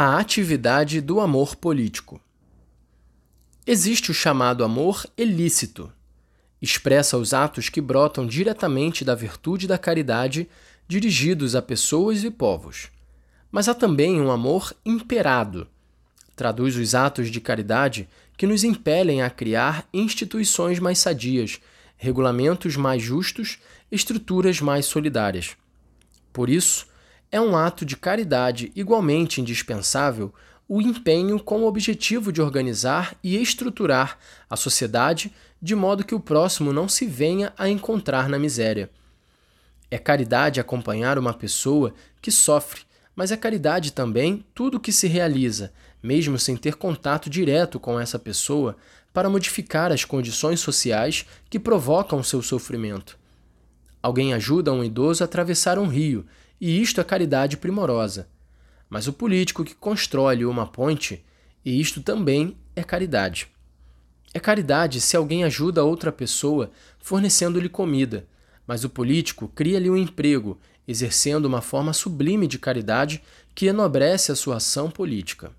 A atividade do amor político. Existe o chamado amor ilícito. Expressa os atos que brotam diretamente da virtude da caridade dirigidos a pessoas e povos. Mas há também um amor imperado. Traduz os atos de caridade que nos impelem a criar instituições mais sadias, regulamentos mais justos, estruturas mais solidárias. Por isso, é um ato de caridade igualmente indispensável o empenho com o objetivo de organizar e estruturar a sociedade de modo que o próximo não se venha a encontrar na miséria. É caridade acompanhar uma pessoa que sofre, mas é caridade também tudo que se realiza, mesmo sem ter contato direto com essa pessoa, para modificar as condições sociais que provocam seu sofrimento. Alguém ajuda um idoso a atravessar um rio e isto é caridade primorosa. Mas o político que constrói uma ponte, e isto também é caridade. É caridade se alguém ajuda outra pessoa fornecendo-lhe comida, mas o político cria-lhe um emprego, exercendo uma forma sublime de caridade que enobrece a sua ação política.